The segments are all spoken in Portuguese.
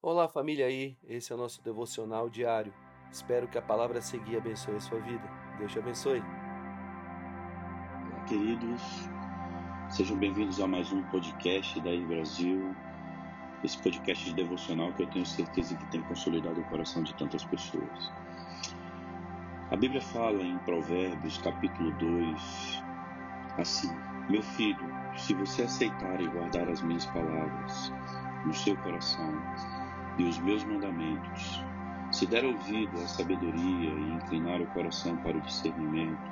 Olá, família aí. Esse é o nosso devocional diário. Espero que a palavra seguir abençoe a sua vida. Deus te abençoe. Queridos. Sejam bem-vindos a mais um podcast da Brasil. Esse podcast de devocional que eu tenho certeza que tem consolidado o coração de tantas pessoas. A Bíblia fala em Provérbios, capítulo 2, assim: Meu filho, se você aceitar e guardar as minhas palavras no seu coração, e os meus mandamentos, se der ouvido à sabedoria e inclinar o coração para o discernimento,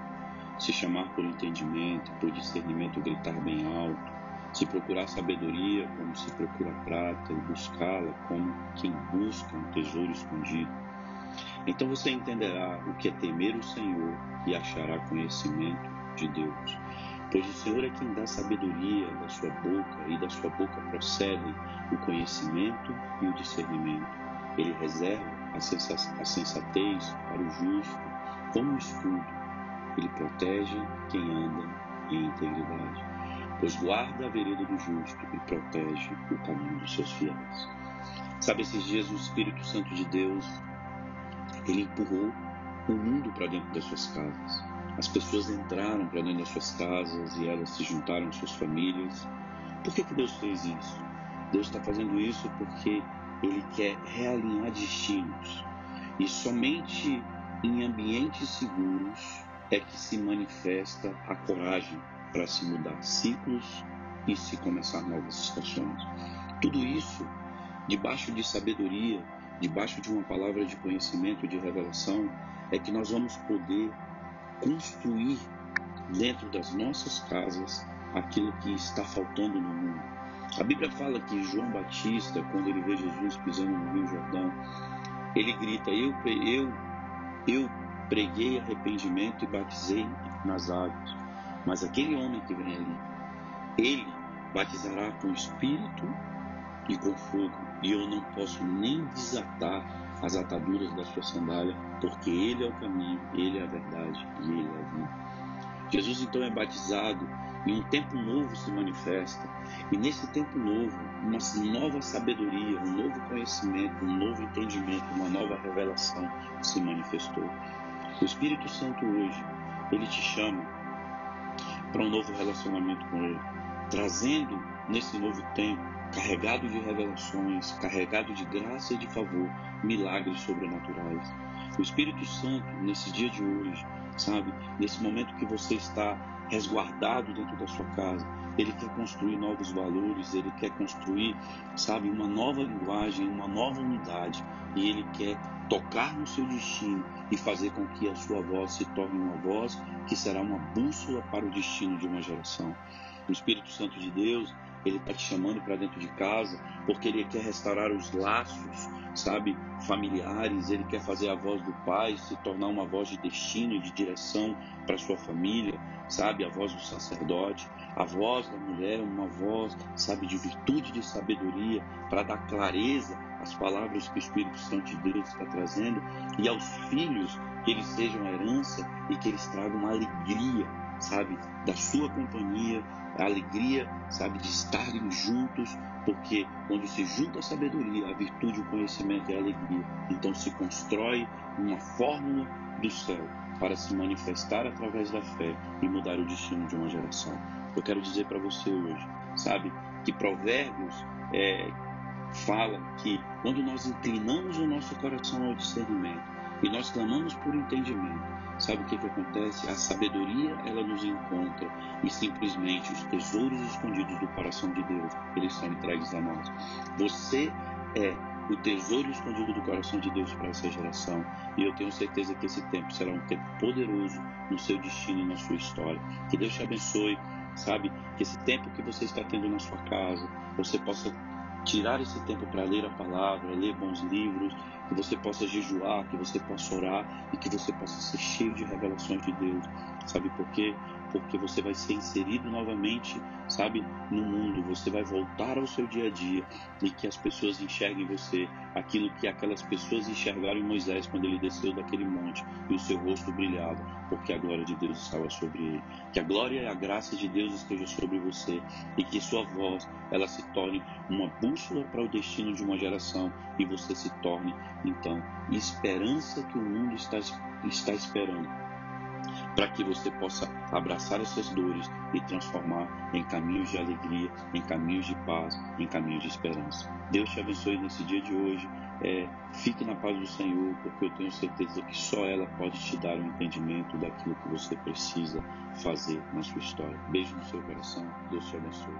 se chamar por entendimento, por discernimento gritar bem alto, se procurar sabedoria como se procura prata e buscá-la como quem busca um tesouro escondido, então você entenderá o que é temer o Senhor e achará conhecimento de Deus. Pois o Senhor é quem dá sabedoria da sua boca, e da sua boca procedem o conhecimento e o discernimento. Ele reserva a sensatez para o justo como um escudo. Ele protege quem anda em integridade, pois guarda a vereda do justo e protege o caminho dos seus fiéis. Sabe, esses dias o Espírito Santo de Deus, ele empurrou o mundo para dentro das suas casas as pessoas entraram para dentro das suas casas e elas se juntaram às suas famílias. Por que, que Deus fez isso? Deus está fazendo isso porque Ele quer realinhar destinos. E somente em ambientes seguros é que se manifesta a coragem para se mudar ciclos e se começar novas estações. Tudo isso debaixo de sabedoria, debaixo de uma palavra de conhecimento, de revelação, é que nós vamos poder construir dentro das nossas casas aquilo que está faltando no mundo. A Bíblia fala que João Batista, quando ele vê Jesus pisando no Rio Jordão, ele grita: Eu, eu, eu preguei arrependimento e batizei nas águas. Mas aquele homem que vem ali, ele batizará com espírito e com fogo, e eu não posso nem desatar as ataduras da sua sandália, porque Ele é o caminho, Ele é a verdade e Ele é a vida. Jesus então é batizado e um tempo novo se manifesta. E nesse tempo novo, uma nova sabedoria, um novo conhecimento, um novo entendimento, uma nova revelação se manifestou. O Espírito Santo hoje, ele te chama para um novo relacionamento com Ele, trazendo nesse novo tempo carregado de revelações, carregado de graça e de favor, milagres sobrenaturais. O Espírito Santo, nesse dia de hoje, sabe, nesse momento que você está resguardado dentro da sua casa, ele quer construir novos valores, ele quer construir, sabe, uma nova linguagem, uma nova unidade, e ele quer tocar no seu destino e fazer com que a sua voz se torne uma voz que será uma bússola para o destino de uma geração. O Espírito Santo de Deus, ele está te chamando para dentro de casa porque ele quer restaurar os laços, sabe, familiares. Ele quer fazer a voz do pai se tornar uma voz de destino de direção para sua família, sabe, a voz do sacerdote, a voz da mulher, uma voz, sabe, de virtude, de sabedoria, para dar clareza às palavras que o Espírito Santo de Deus está trazendo e aos filhos que eles sejam herança e que eles tragam alegria, sabe, da sua companhia, a alegria, sabe, de estarem juntos, porque quando se junta a sabedoria, a virtude, o conhecimento e a alegria, então se constrói uma fórmula do céu para se manifestar através da fé e mudar o destino de uma geração. Eu quero dizer para você hoje, sabe, que Provérbios é, fala que quando nós inclinamos o nosso coração ao discernimento, e nós clamamos por entendimento. Sabe o que, que acontece? A sabedoria ela nos encontra e simplesmente os tesouros escondidos do coração de Deus eles são entregues a nós. Você é o tesouro escondido do coração de Deus para essa geração e eu tenho certeza que esse tempo será um tempo poderoso no seu destino e na sua história. Que Deus te abençoe, sabe? Que esse tempo que você está tendo na sua casa você possa tirar esse tempo para ler a palavra, ler bons livros que você possa jejuar, que você possa orar e que você possa ser cheio de revelações de Deus. Sabe por quê? Porque você vai ser inserido novamente, sabe, no mundo. Você vai voltar ao seu dia a dia e que as pessoas enxerguem você aquilo que aquelas pessoas enxergaram em Moisés quando ele desceu daquele monte e o seu rosto brilhava, porque a glória de Deus estava sobre ele. Que a glória e a graça de Deus esteja sobre você e que sua voz ela se torne uma bússola para o destino de uma geração e você se torne então esperança que o mundo está, está esperando para que você possa abraçar essas dores e transformar em caminhos de alegria, em caminhos de paz, em caminhos de esperança. Deus te abençoe nesse dia de hoje. É, fique na paz do Senhor, porque eu tenho certeza que só ela pode te dar o um entendimento daquilo que você precisa fazer na sua história. Beijo no seu coração. Deus te abençoe.